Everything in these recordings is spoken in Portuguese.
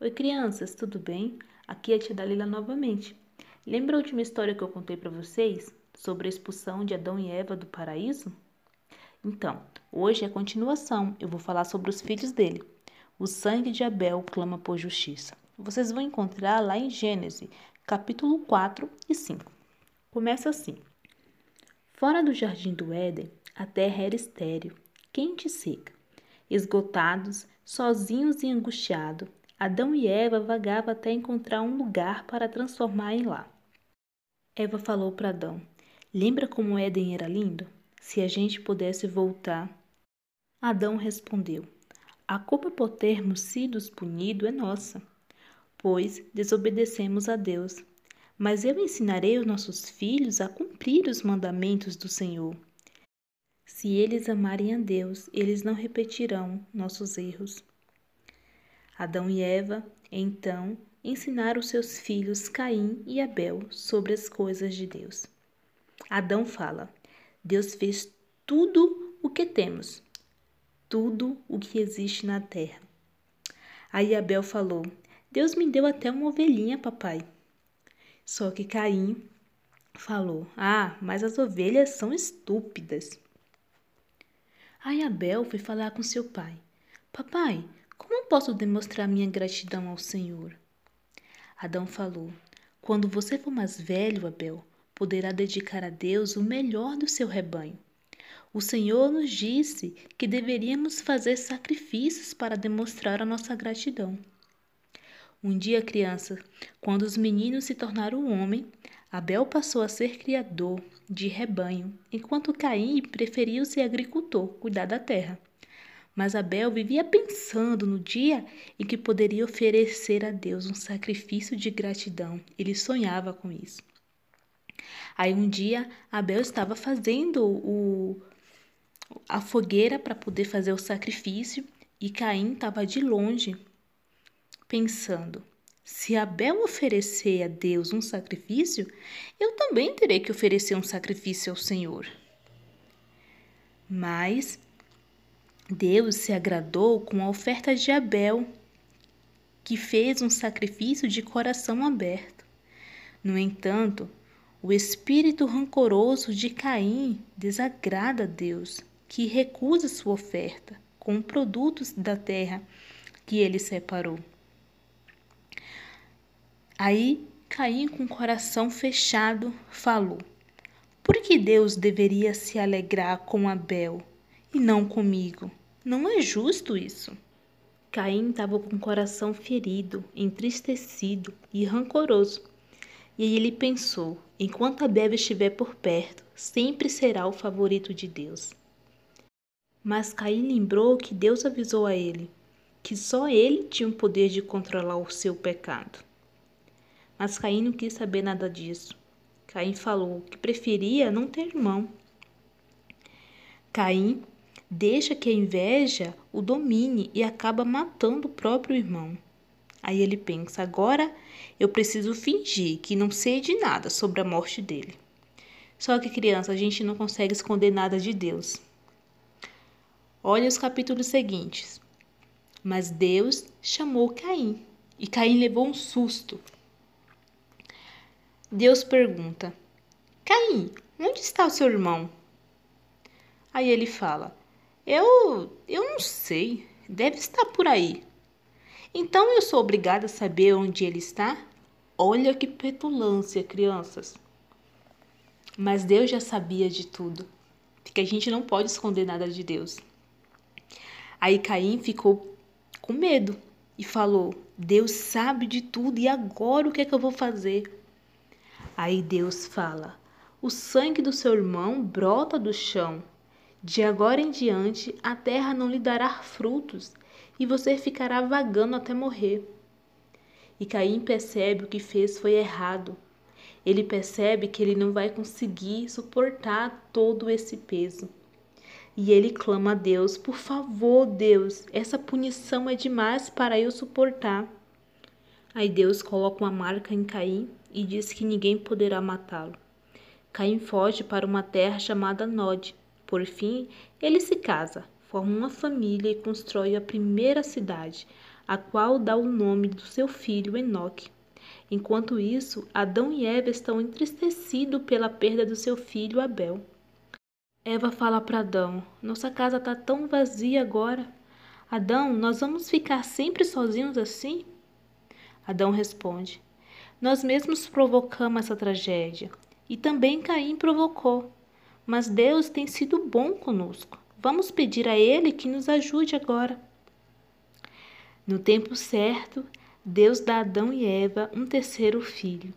Oi, crianças, tudo bem? Aqui é a tia Dalila novamente. Lembra a última história que eu contei para vocês sobre a expulsão de Adão e Eva do paraíso? Então, hoje é a continuação. Eu vou falar sobre os filhos dele. O sangue de Abel clama por justiça. Vocês vão encontrar lá em Gênesis, capítulo 4 e 5. Começa assim: Fora do jardim do Éden, a terra era estéril, quente e seca. Esgotados, sozinhos e angustiados, Adão e Eva vagavam até encontrar um lugar para transformarem lá. Eva falou para Adão: Lembra como Éden era lindo? Se a gente pudesse voltar. Adão respondeu: A culpa por termos sido punidos é nossa, pois desobedecemos a Deus. Mas eu ensinarei os nossos filhos a cumprir os mandamentos do Senhor. Se eles amarem a Deus, eles não repetirão nossos erros. Adão e Eva, então, ensinaram seus filhos Caim e Abel sobre as coisas de Deus. Adão fala: Deus fez tudo o que temos, tudo o que existe na terra. Aí Abel falou: Deus me deu até uma ovelhinha, papai. Só que Caim falou: Ah, mas as ovelhas são estúpidas. Aí Abel foi falar com seu pai: Papai, como posso demonstrar minha gratidão ao Senhor? Adão falou: Quando você for mais velho, Abel, poderá dedicar a Deus o melhor do seu rebanho. O Senhor nos disse que deveríamos fazer sacrifícios para demonstrar a nossa gratidão. Um dia, criança, quando os meninos se tornaram homem, Abel passou a ser criador de rebanho, enquanto Caim preferiu ser agricultor, cuidar da terra. Mas Abel vivia pensando no dia em que poderia oferecer a Deus um sacrifício de gratidão. Ele sonhava com isso. Aí um dia Abel estava fazendo o, a fogueira para poder fazer o sacrifício e Caim estava de longe pensando: se Abel oferecer a Deus um sacrifício, eu também terei que oferecer um sacrifício ao Senhor. Mas Deus se agradou com a oferta de Abel, que fez um sacrifício de coração aberto. No entanto, o espírito rancoroso de Caim desagrada a Deus, que recusa sua oferta com produtos da terra que ele separou. Aí Caim, com o coração fechado, falou: Por que Deus deveria se alegrar com Abel? E não comigo. Não é justo isso. Caim estava com o coração ferido, entristecido e rancoroso. E ele pensou: enquanto Abel estiver por perto, sempre será o favorito de Deus. Mas Caim lembrou que Deus avisou a ele que só ele tinha o poder de controlar o seu pecado. Mas Caim não quis saber nada disso. Caim falou que preferia não ter irmão. Caim deixa que a inveja o domine e acaba matando o próprio irmão. Aí ele pensa: agora eu preciso fingir que não sei de nada sobre a morte dele. Só que, criança, a gente não consegue esconder nada de Deus. Olha os capítulos seguintes. Mas Deus chamou Caim e Caim levou um susto. Deus pergunta: Caim, onde está o seu irmão? Aí ele fala: eu, eu não sei. Deve estar por aí. Então eu sou obrigada a saber onde ele está? Olha que petulância, crianças. Mas Deus já sabia de tudo. Porque a gente não pode esconder nada de Deus. Aí Caim ficou com medo e falou: Deus sabe de tudo e agora o que é que eu vou fazer? Aí Deus fala: O sangue do seu irmão brota do chão de agora em diante, a terra não lhe dará frutos, e você ficará vagando até morrer. E Caim percebe o que fez foi errado. Ele percebe que ele não vai conseguir suportar todo esse peso. E ele clama a Deus: Por favor, Deus, essa punição é demais para eu suportar. Aí Deus coloca uma marca em Caim e diz que ninguém poderá matá-lo. Caim foge para uma terra chamada Nod por fim, ele se casa, forma uma família e constrói a primeira cidade, a qual dá o nome do seu filho Enoque. Enquanto isso, Adão e Eva estão entristecidos pela perda do seu filho Abel. Eva fala para Adão: Nossa casa está tão vazia agora. Adão, nós vamos ficar sempre sozinhos assim? Adão responde: Nós mesmos provocamos essa tragédia, e também Caim provocou. Mas Deus tem sido bom conosco. Vamos pedir a Ele que nos ajude agora. No tempo certo, Deus dá a Adão e Eva um terceiro filho.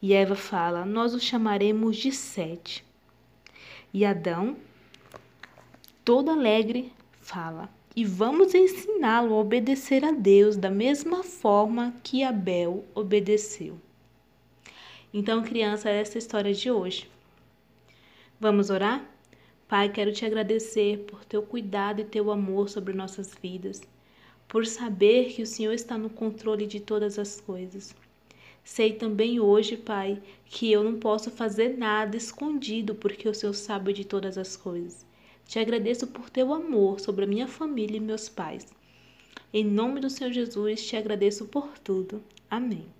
E Eva fala: Nós o chamaremos de Sete. E Adão, todo alegre, fala: E vamos ensiná-lo a obedecer a Deus da mesma forma que Abel obedeceu. Então, criança, essa é a história de hoje. Vamos orar? Pai, quero te agradecer por teu cuidado e teu amor sobre nossas vidas por saber que o Senhor está no controle de todas as coisas. Sei também hoje, Pai, que eu não posso fazer nada escondido porque o Senhor sabe de todas as coisas. Te agradeço por teu amor sobre a minha família e meus pais. Em nome do Senhor Jesus, te agradeço por tudo. Amém.